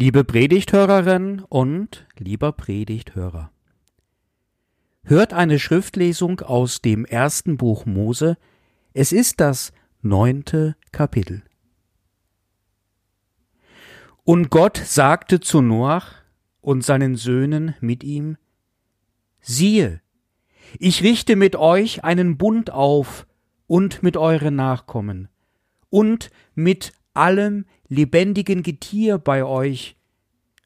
Liebe Predigthörerin und lieber Predigthörer. Hört eine Schriftlesung aus dem ersten Buch Mose. Es ist das neunte Kapitel. Und Gott sagte zu Noach und seinen Söhnen mit ihm, siehe, ich richte mit euch einen Bund auf und mit euren Nachkommen und mit allem lebendigen Getier bei euch,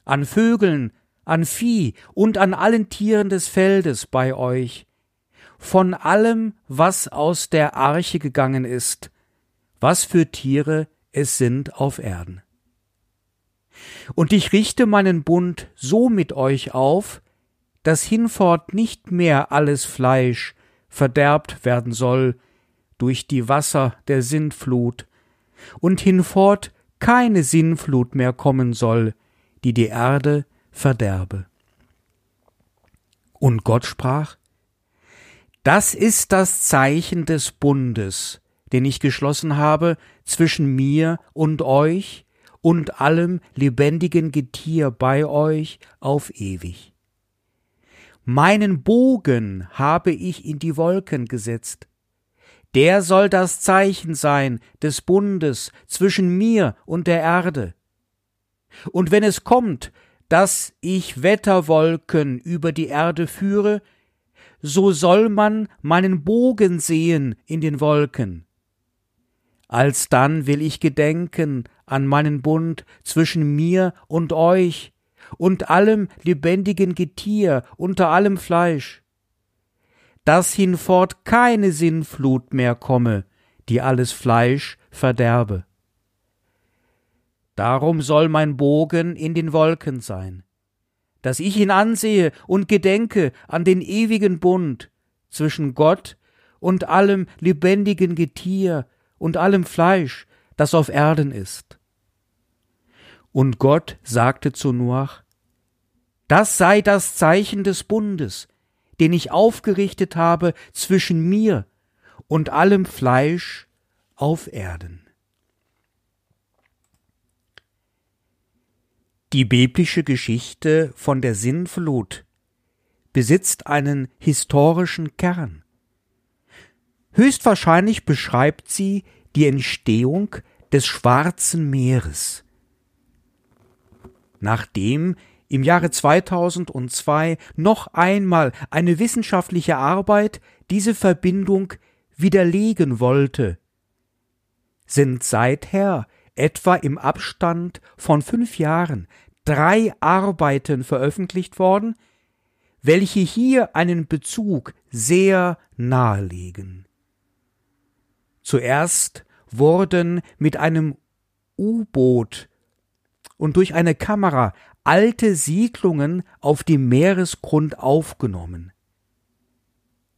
an Vögeln, an Vieh und an allen Tieren des Feldes bei euch, von allem, was aus der Arche gegangen ist, was für Tiere es sind auf Erden. Und ich richte meinen Bund so mit euch auf, dass hinfort nicht mehr alles Fleisch verderbt werden soll durch die Wasser der Sintflut, und hinfort keine Sinnflut mehr kommen soll, die die Erde verderbe. Und Gott sprach, Das ist das Zeichen des Bundes, den ich geschlossen habe zwischen mir und euch und allem lebendigen Getier bei euch auf ewig. Meinen Bogen habe ich in die Wolken gesetzt, der soll das Zeichen sein des Bundes zwischen mir und der Erde. Und wenn es kommt, dass ich Wetterwolken über die Erde führe, so soll man meinen Bogen sehen in den Wolken. Alsdann will ich gedenken an meinen Bund zwischen mir und euch und allem lebendigen Getier unter allem Fleisch dass hinfort keine Sinnflut mehr komme, die alles Fleisch verderbe. Darum soll mein Bogen in den Wolken sein, dass ich ihn ansehe und gedenke an den ewigen Bund zwischen Gott und allem lebendigen Getier und allem Fleisch, das auf Erden ist. Und Gott sagte zu Noach, das sei das Zeichen des Bundes, den ich aufgerichtet habe zwischen mir und allem Fleisch auf Erden. Die biblische Geschichte von der Sinnflut besitzt einen historischen Kern. Höchstwahrscheinlich beschreibt sie die Entstehung des Schwarzen Meeres. Nachdem im Jahre 2002 noch einmal eine wissenschaftliche Arbeit diese Verbindung widerlegen wollte, sind seither etwa im Abstand von fünf Jahren drei Arbeiten veröffentlicht worden, welche hier einen Bezug sehr nahelegen. Zuerst wurden mit einem U-Boot und durch eine Kamera alte Siedlungen auf dem Meeresgrund aufgenommen.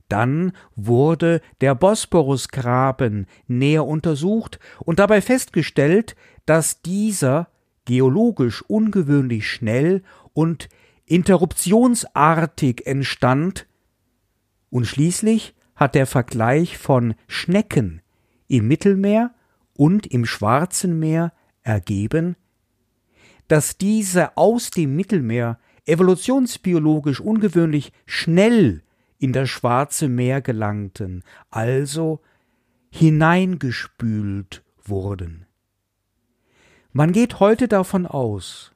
Dann wurde der Bosporusgraben näher untersucht und dabei festgestellt, dass dieser geologisch ungewöhnlich schnell und interruptionsartig entstand, und schließlich hat der Vergleich von Schnecken im Mittelmeer und im Schwarzen Meer ergeben, dass diese aus dem Mittelmeer evolutionsbiologisch ungewöhnlich schnell in das Schwarze Meer gelangten, also hineingespült wurden. Man geht heute davon aus,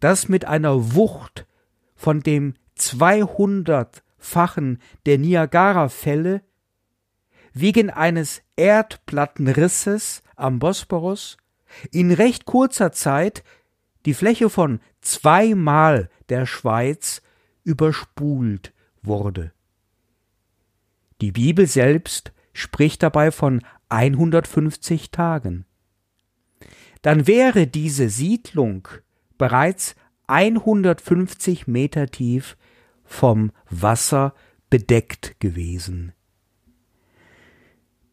dass mit einer Wucht von dem 200-fachen der Niagara-Fälle wegen eines Erdplattenrisses am Bosporus in recht kurzer Zeit die Fläche von zweimal der Schweiz überspult wurde. Die Bibel selbst spricht dabei von 150 Tagen. Dann wäre diese Siedlung bereits 150 Meter tief vom Wasser bedeckt gewesen.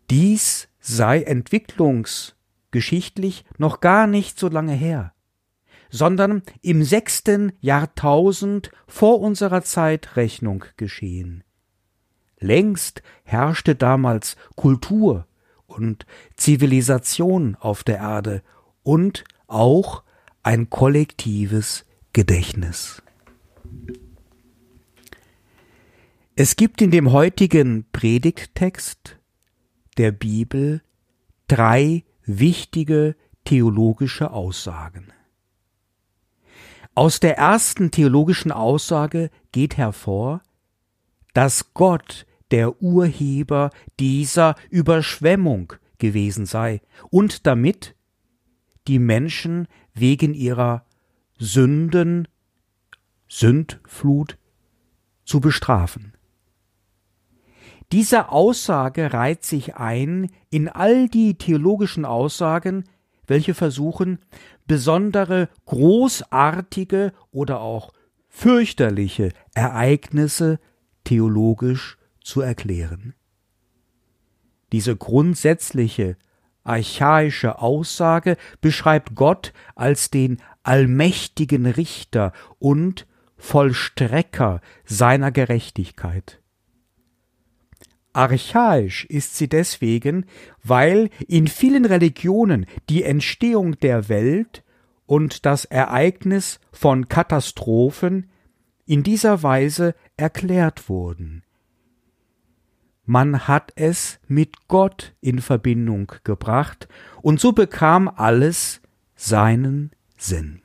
Dies sei entwicklungsgeschichtlich noch gar nicht so lange her sondern im sechsten Jahrtausend vor unserer Zeitrechnung geschehen. Längst herrschte damals Kultur und Zivilisation auf der Erde und auch ein kollektives Gedächtnis. Es gibt in dem heutigen Predigttext der Bibel drei wichtige theologische Aussagen. Aus der ersten theologischen Aussage geht hervor, dass Gott der Urheber dieser Überschwemmung gewesen sei und damit die Menschen wegen ihrer Sünden, Sündflut zu bestrafen. Diese Aussage reiht sich ein in all die theologischen Aussagen, welche versuchen, besondere großartige oder auch fürchterliche Ereignisse theologisch zu erklären. Diese grundsätzliche archaische Aussage beschreibt Gott als den allmächtigen Richter und Vollstrecker seiner Gerechtigkeit. Archaisch ist sie deswegen, weil in vielen Religionen die Entstehung der Welt und das Ereignis von Katastrophen in dieser Weise erklärt wurden. Man hat es mit Gott in Verbindung gebracht, und so bekam alles seinen Sinn.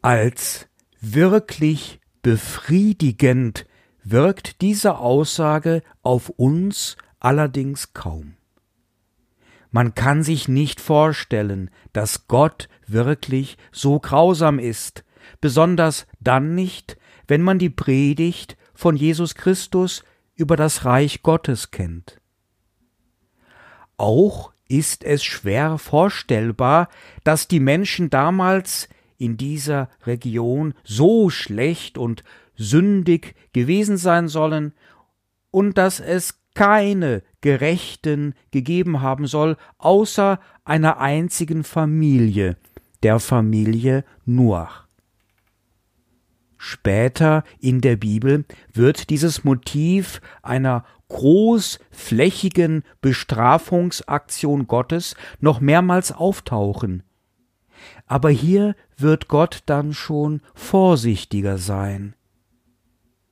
Als wirklich befriedigend wirkt diese Aussage auf uns allerdings kaum. Man kann sich nicht vorstellen, dass Gott wirklich so grausam ist, besonders dann nicht, wenn man die Predigt von Jesus Christus über das Reich Gottes kennt. Auch ist es schwer vorstellbar, dass die Menschen damals in dieser Region so schlecht und sündig gewesen sein sollen und dass es keine Gerechten gegeben haben soll, außer einer einzigen Familie, der Familie Noach. Später in der Bibel wird dieses Motiv einer großflächigen Bestrafungsaktion Gottes noch mehrmals auftauchen. Aber hier wird Gott dann schon vorsichtiger sein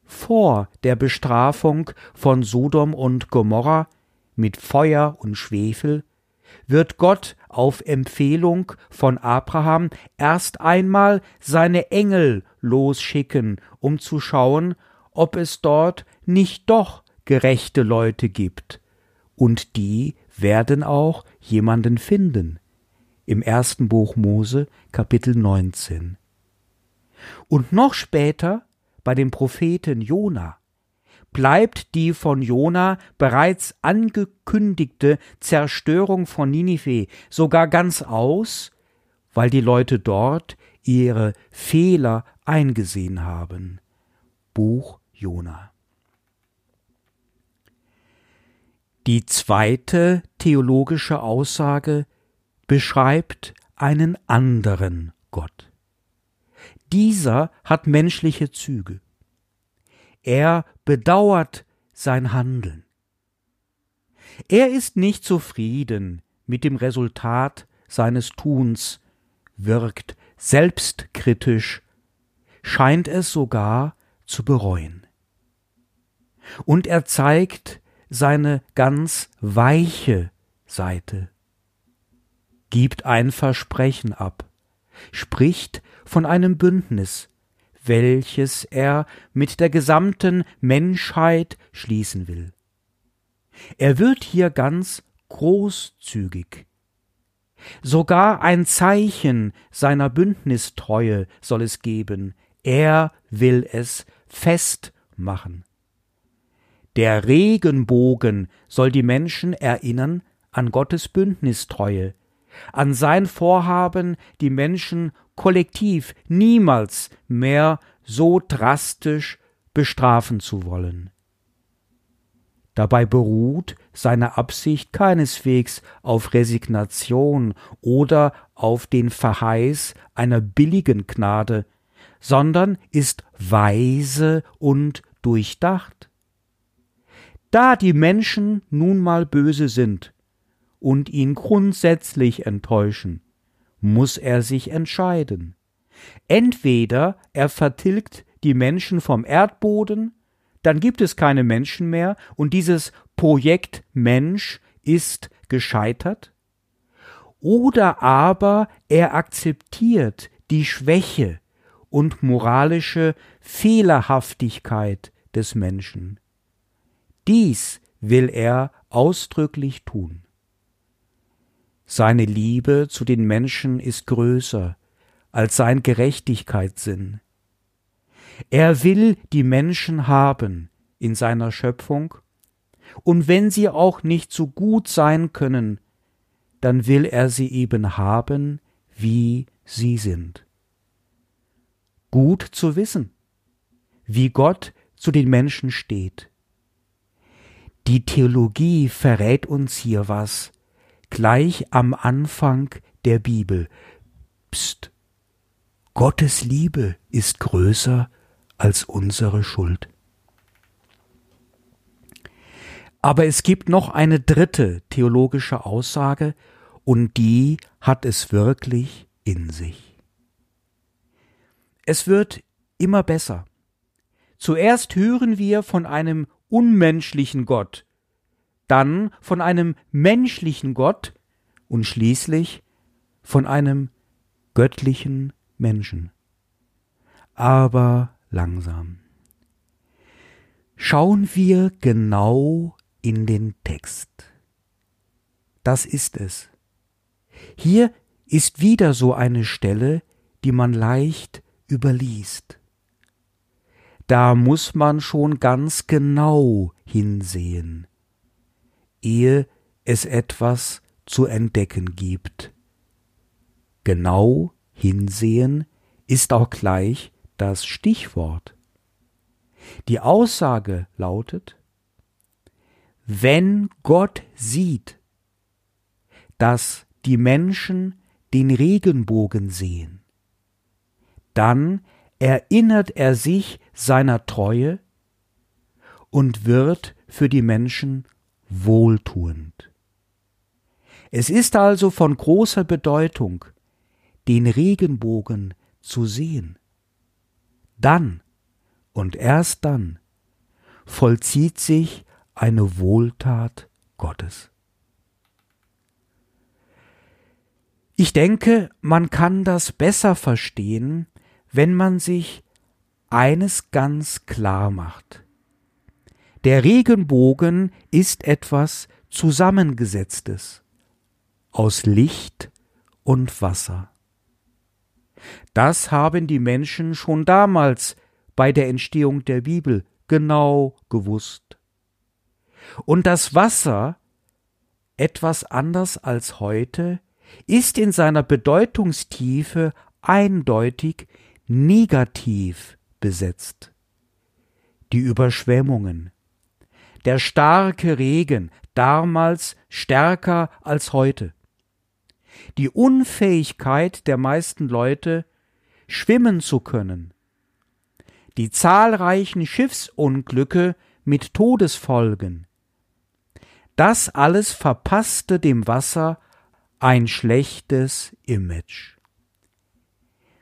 vor der Bestrafung von Sodom und Gomorra mit Feuer und Schwefel wird Gott auf Empfehlung von Abraham erst einmal seine Engel losschicken, um zu schauen, ob es dort nicht doch gerechte Leute gibt. Und die werden auch jemanden finden. Im ersten Buch Mose, Kapitel 19. Und noch später bei dem Propheten Jona bleibt die von Jona bereits angekündigte Zerstörung von Ninive sogar ganz aus, weil die Leute dort ihre Fehler eingesehen haben. Buch Jona. Die zweite theologische Aussage beschreibt einen anderen Gott. Dieser hat menschliche Züge. Er bedauert sein Handeln. Er ist nicht zufrieden mit dem Resultat seines Tuns, wirkt selbstkritisch, scheint es sogar zu bereuen. Und er zeigt seine ganz weiche Seite, gibt ein Versprechen ab, spricht von einem Bündnis, welches er mit der gesamten Menschheit schließen will. Er wird hier ganz großzügig. Sogar ein Zeichen seiner Bündnistreue soll es geben, er will es festmachen. Der Regenbogen soll die Menschen erinnern an Gottes Bündnistreue, an sein Vorhaben, die Menschen kollektiv niemals mehr so drastisch bestrafen zu wollen. Dabei beruht seine Absicht keineswegs auf Resignation oder auf den Verheiß einer billigen Gnade, sondern ist weise und durchdacht. Da die Menschen nun mal böse sind und ihn grundsätzlich enttäuschen, muss er sich entscheiden. Entweder er vertilgt die Menschen vom Erdboden, dann gibt es keine Menschen mehr und dieses Projekt Mensch ist gescheitert, oder aber er akzeptiert die Schwäche und moralische Fehlerhaftigkeit des Menschen. Dies will er ausdrücklich tun. Seine Liebe zu den Menschen ist größer als sein Gerechtigkeitssinn. Er will die Menschen haben in seiner Schöpfung, und wenn sie auch nicht so gut sein können, dann will er sie eben haben, wie sie sind. Gut zu wissen, wie Gott zu den Menschen steht. Die Theologie verrät uns hier was, gleich am Anfang der Bibel. Psst. Gottes Liebe ist größer als unsere Schuld. Aber es gibt noch eine dritte theologische Aussage, und die hat es wirklich in sich. Es wird immer besser. Zuerst hören wir von einem unmenschlichen Gott, dann von einem menschlichen Gott und schließlich von einem göttlichen Menschen. Aber langsam. Schauen wir genau in den Text. Das ist es. Hier ist wieder so eine Stelle, die man leicht überliest. Da muss man schon ganz genau hinsehen, ehe es etwas zu entdecken gibt. Genau hinsehen ist auch gleich das Stichwort. Die Aussage lautet, wenn Gott sieht, dass die Menschen den Regenbogen sehen, dann erinnert er sich seiner Treue und wird für die Menschen wohltuend. Es ist also von großer Bedeutung, den Regenbogen zu sehen. Dann und erst dann vollzieht sich eine Wohltat Gottes. Ich denke, man kann das besser verstehen, wenn man sich eines ganz klar macht. Der Regenbogen ist etwas Zusammengesetztes aus Licht und Wasser. Das haben die Menschen schon damals bei der Entstehung der Bibel genau gewusst. Und das Wasser, etwas anders als heute, ist in seiner Bedeutungstiefe eindeutig negativ besetzt. Die Überschwemmungen, der starke Regen, damals stärker als heute, die Unfähigkeit der meisten Leute, schwimmen zu können, die zahlreichen Schiffsunglücke mit Todesfolgen, das alles verpasste dem Wasser ein schlechtes Image.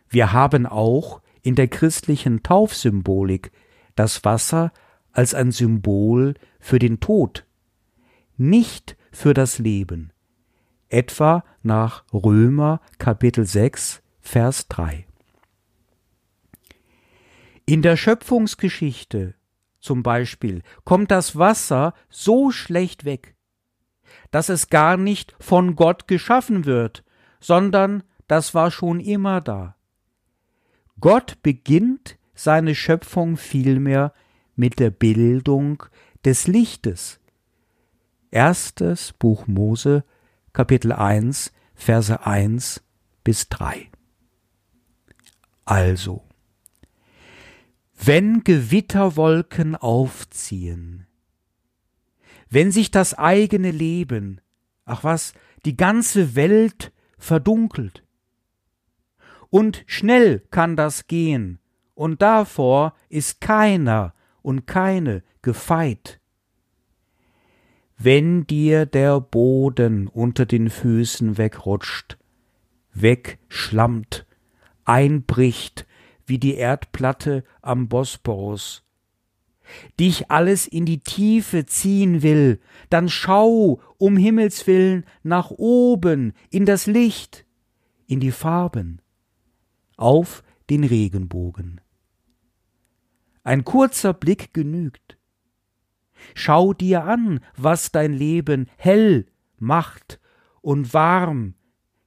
Wir haben auch in der christlichen Taufsymbolik das Wasser als ein Symbol für den Tod, nicht für das Leben, etwa nach Römer Kapitel 6 Vers 3. In der Schöpfungsgeschichte zum Beispiel kommt das Wasser so schlecht weg, dass es gar nicht von Gott geschaffen wird, sondern das war schon immer da. Gott beginnt seine Schöpfung vielmehr mit der Bildung des Lichtes. Erstes Buch Mose, Kapitel 1, Verse 1 bis 3. Also, wenn Gewitterwolken aufziehen, wenn sich das eigene Leben, ach was, die ganze Welt verdunkelt. Und schnell kann das gehen, und davor ist keiner und keine gefeit. Wenn dir der Boden unter den Füßen wegrutscht, wegschlammt, einbricht wie die Erdplatte am Bosporus, dich alles in die Tiefe ziehen will, dann schau um Himmels willen nach oben in das Licht, in die Farben, auf den Regenbogen. Ein kurzer Blick genügt. Schau dir an, was dein Leben hell macht und warm,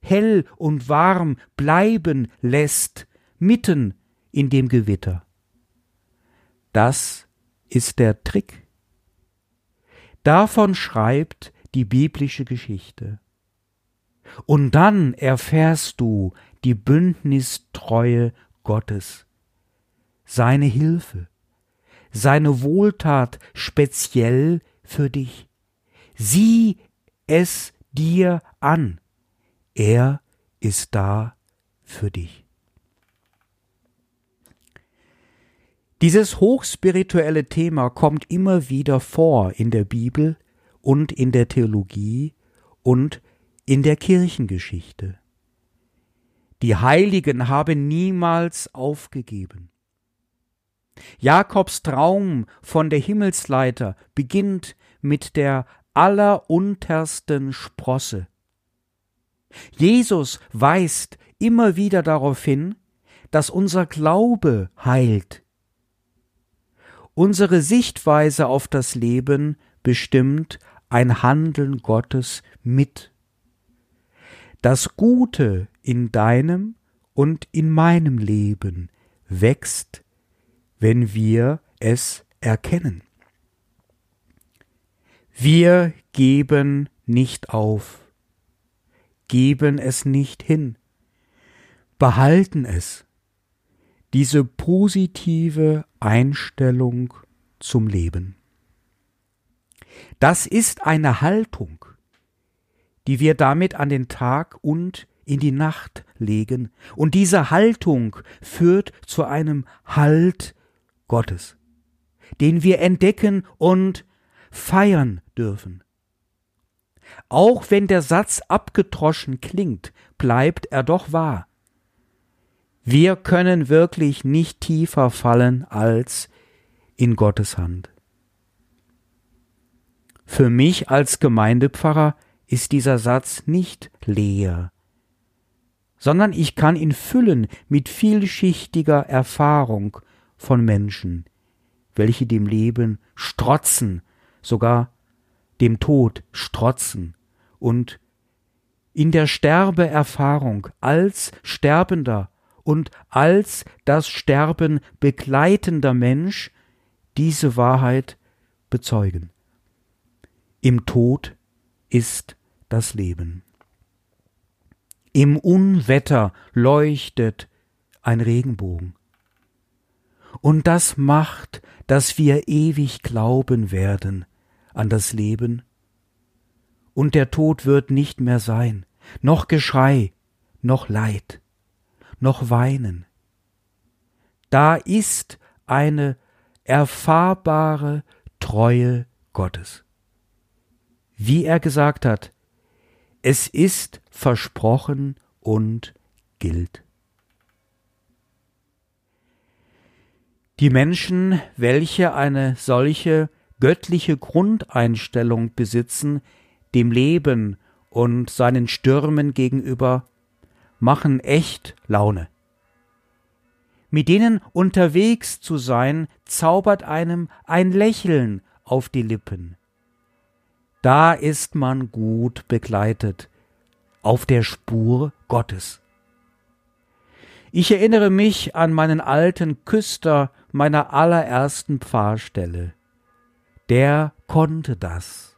hell und warm bleiben lässt, mitten in dem Gewitter. Das ist der Trick. Davon schreibt die biblische Geschichte. Und dann erfährst du die Bündnistreue Gottes, seine Hilfe, seine Wohltat speziell für dich. Sieh es dir an. Er ist da für dich. Dieses hochspirituelle Thema kommt immer wieder vor in der Bibel und in der Theologie und in der Kirchengeschichte. Die Heiligen haben niemals aufgegeben. Jakobs Traum von der Himmelsleiter beginnt mit der alleruntersten Sprosse. Jesus weist immer wieder darauf hin, dass unser Glaube heilt, Unsere Sichtweise auf das Leben bestimmt ein Handeln Gottes mit. Das Gute in deinem und in meinem Leben wächst, wenn wir es erkennen. Wir geben nicht auf, geben es nicht hin, behalten es diese positive Einstellung zum Leben. Das ist eine Haltung, die wir damit an den Tag und in die Nacht legen, und diese Haltung führt zu einem Halt Gottes, den wir entdecken und feiern dürfen. Auch wenn der Satz abgetroschen klingt, bleibt er doch wahr. Wir können wirklich nicht tiefer fallen als in Gottes Hand. Für mich als Gemeindepfarrer ist dieser Satz nicht leer, sondern ich kann ihn füllen mit vielschichtiger Erfahrung von Menschen, welche dem Leben strotzen, sogar dem Tod strotzen und in der Sterbeerfahrung als Sterbender und als das Sterben begleitender Mensch diese Wahrheit bezeugen. Im Tod ist das Leben. Im Unwetter leuchtet ein Regenbogen. Und das macht, dass wir ewig glauben werden an das Leben. Und der Tod wird nicht mehr sein, noch Geschrei, noch Leid noch weinen. Da ist eine erfahrbare Treue Gottes. Wie er gesagt hat, es ist versprochen und gilt. Die Menschen, welche eine solche göttliche Grundeinstellung besitzen, dem Leben und seinen Stürmen gegenüber, machen echt Laune. Mit denen unterwegs zu sein, zaubert einem ein Lächeln auf die Lippen. Da ist man gut begleitet, auf der Spur Gottes. Ich erinnere mich an meinen alten Küster meiner allerersten Pfarrstelle. Der konnte das.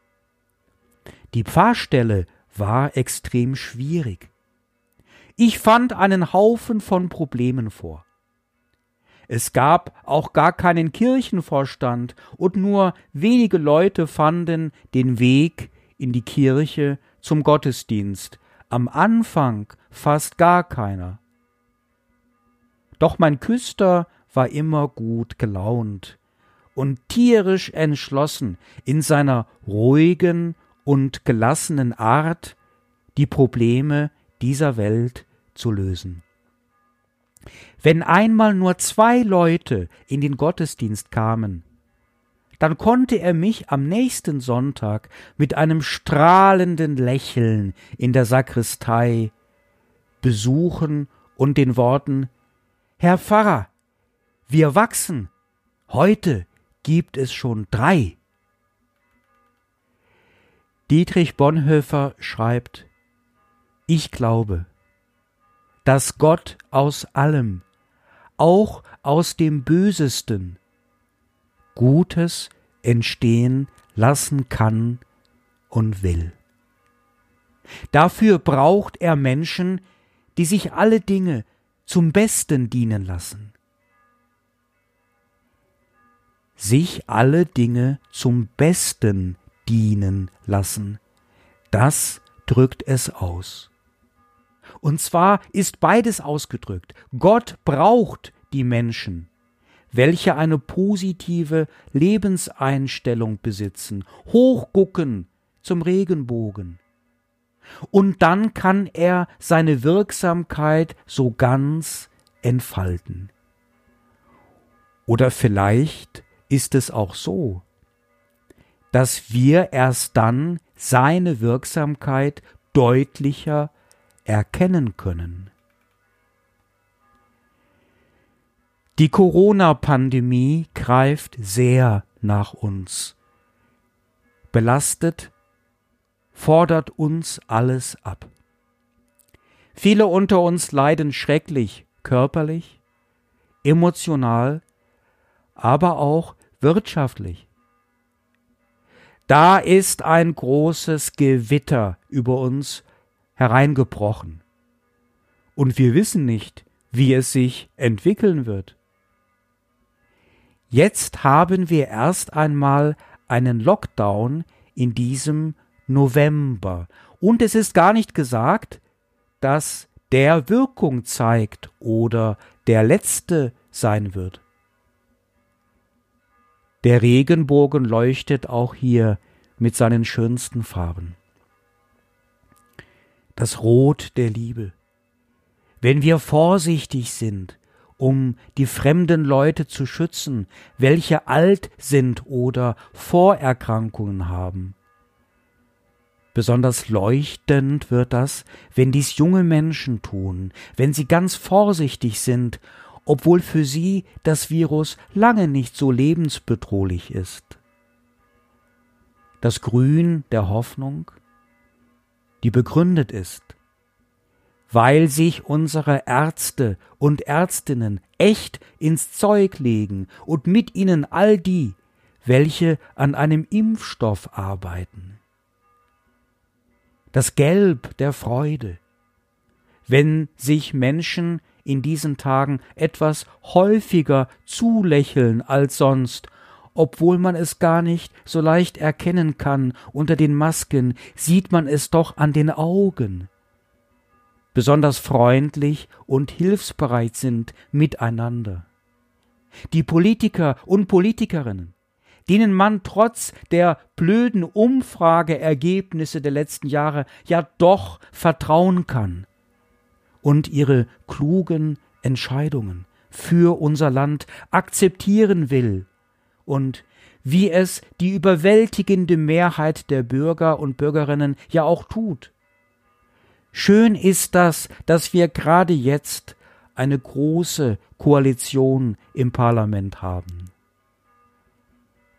Die Pfarrstelle war extrem schwierig. Ich fand einen Haufen von Problemen vor. Es gab auch gar keinen Kirchenvorstand und nur wenige Leute fanden den Weg in die Kirche zum Gottesdienst, am Anfang fast gar keiner. Doch mein Küster war immer gut gelaunt und tierisch entschlossen in seiner ruhigen und gelassenen Art, die Probleme dieser Welt zu lösen. Wenn einmal nur zwei Leute in den Gottesdienst kamen, dann konnte er mich am nächsten Sonntag mit einem strahlenden Lächeln in der Sakristei besuchen und den Worten Herr Pfarrer, wir wachsen, heute gibt es schon drei. Dietrich Bonhoeffer schreibt Ich glaube, dass Gott aus allem, auch aus dem Bösesten, Gutes entstehen lassen kann und will. Dafür braucht er Menschen, die sich alle Dinge zum Besten dienen lassen. Sich alle Dinge zum Besten dienen lassen, das drückt es aus. Und zwar ist beides ausgedrückt. Gott braucht die Menschen, welche eine positive Lebenseinstellung besitzen, hochgucken zum Regenbogen. Und dann kann er seine Wirksamkeit so ganz entfalten. Oder vielleicht ist es auch so, dass wir erst dann seine Wirksamkeit deutlicher erkennen können. Die Corona-Pandemie greift sehr nach uns, belastet, fordert uns alles ab. Viele unter uns leiden schrecklich körperlich, emotional, aber auch wirtschaftlich. Da ist ein großes Gewitter über uns hereingebrochen. Und wir wissen nicht, wie es sich entwickeln wird. Jetzt haben wir erst einmal einen Lockdown in diesem November. Und es ist gar nicht gesagt, dass der Wirkung zeigt oder der letzte sein wird. Der Regenbogen leuchtet auch hier mit seinen schönsten Farben. Das Rot der Liebe. Wenn wir vorsichtig sind, um die fremden Leute zu schützen, welche alt sind oder Vorerkrankungen haben. Besonders leuchtend wird das, wenn dies junge Menschen tun, wenn sie ganz vorsichtig sind, obwohl für sie das Virus lange nicht so lebensbedrohlich ist. Das Grün der Hoffnung, die begründet ist, weil sich unsere Ärzte und Ärztinnen echt ins Zeug legen und mit ihnen all die, welche an einem Impfstoff arbeiten. Das Gelb der Freude, wenn sich Menschen in diesen Tagen etwas häufiger zulächeln als sonst, obwohl man es gar nicht so leicht erkennen kann unter den Masken, sieht man es doch an den Augen besonders freundlich und hilfsbereit sind miteinander. Die Politiker und Politikerinnen, denen man trotz der blöden Umfrageergebnisse der letzten Jahre ja doch vertrauen kann und ihre klugen Entscheidungen für unser Land akzeptieren will und wie es die überwältigende Mehrheit der Bürger und Bürgerinnen ja auch tut. Schön ist das, dass wir gerade jetzt eine große Koalition im Parlament haben.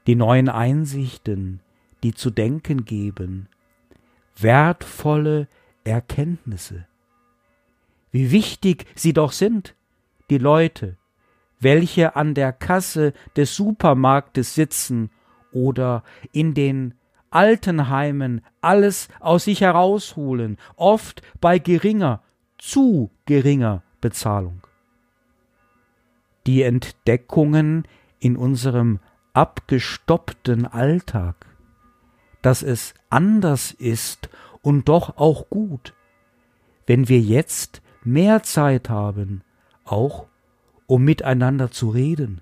Die neuen Einsichten, die zu denken geben, wertvolle Erkenntnisse. Wie wichtig sie doch sind, die Leute, welche an der Kasse des Supermarktes sitzen oder in den Altenheimen alles aus sich herausholen, oft bei geringer, zu geringer Bezahlung. Die Entdeckungen in unserem abgestoppten Alltag, dass es anders ist und doch auch gut, wenn wir jetzt mehr Zeit haben, auch um miteinander zu reden,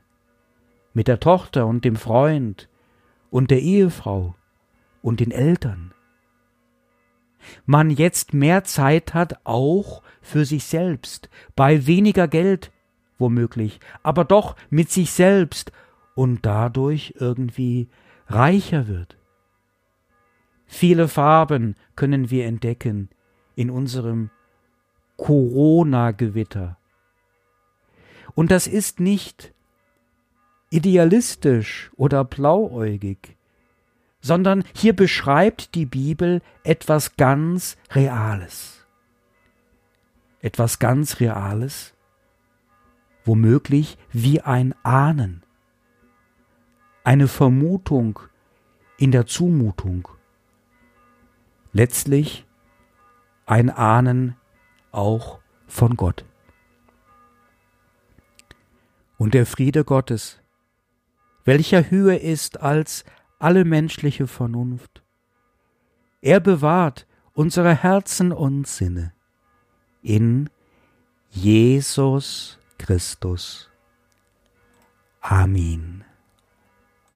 mit der Tochter und dem Freund und der Ehefrau, und den Eltern. man jetzt mehr Zeit hat, auch für sich selbst, bei weniger Geld womöglich, aber doch mit sich selbst und dadurch irgendwie reicher wird. Viele Farben können wir entdecken in unserem Corona-Gewitter. Und das ist nicht idealistisch oder blauäugig, sondern hier beschreibt die Bibel etwas ganz Reales. Etwas ganz Reales, womöglich wie ein Ahnen, eine Vermutung in der Zumutung, letztlich ein Ahnen auch von Gott. Und der Friede Gottes, welcher höher ist als alle menschliche Vernunft. Er bewahrt unsere Herzen und Sinne in Jesus Christus. Amen.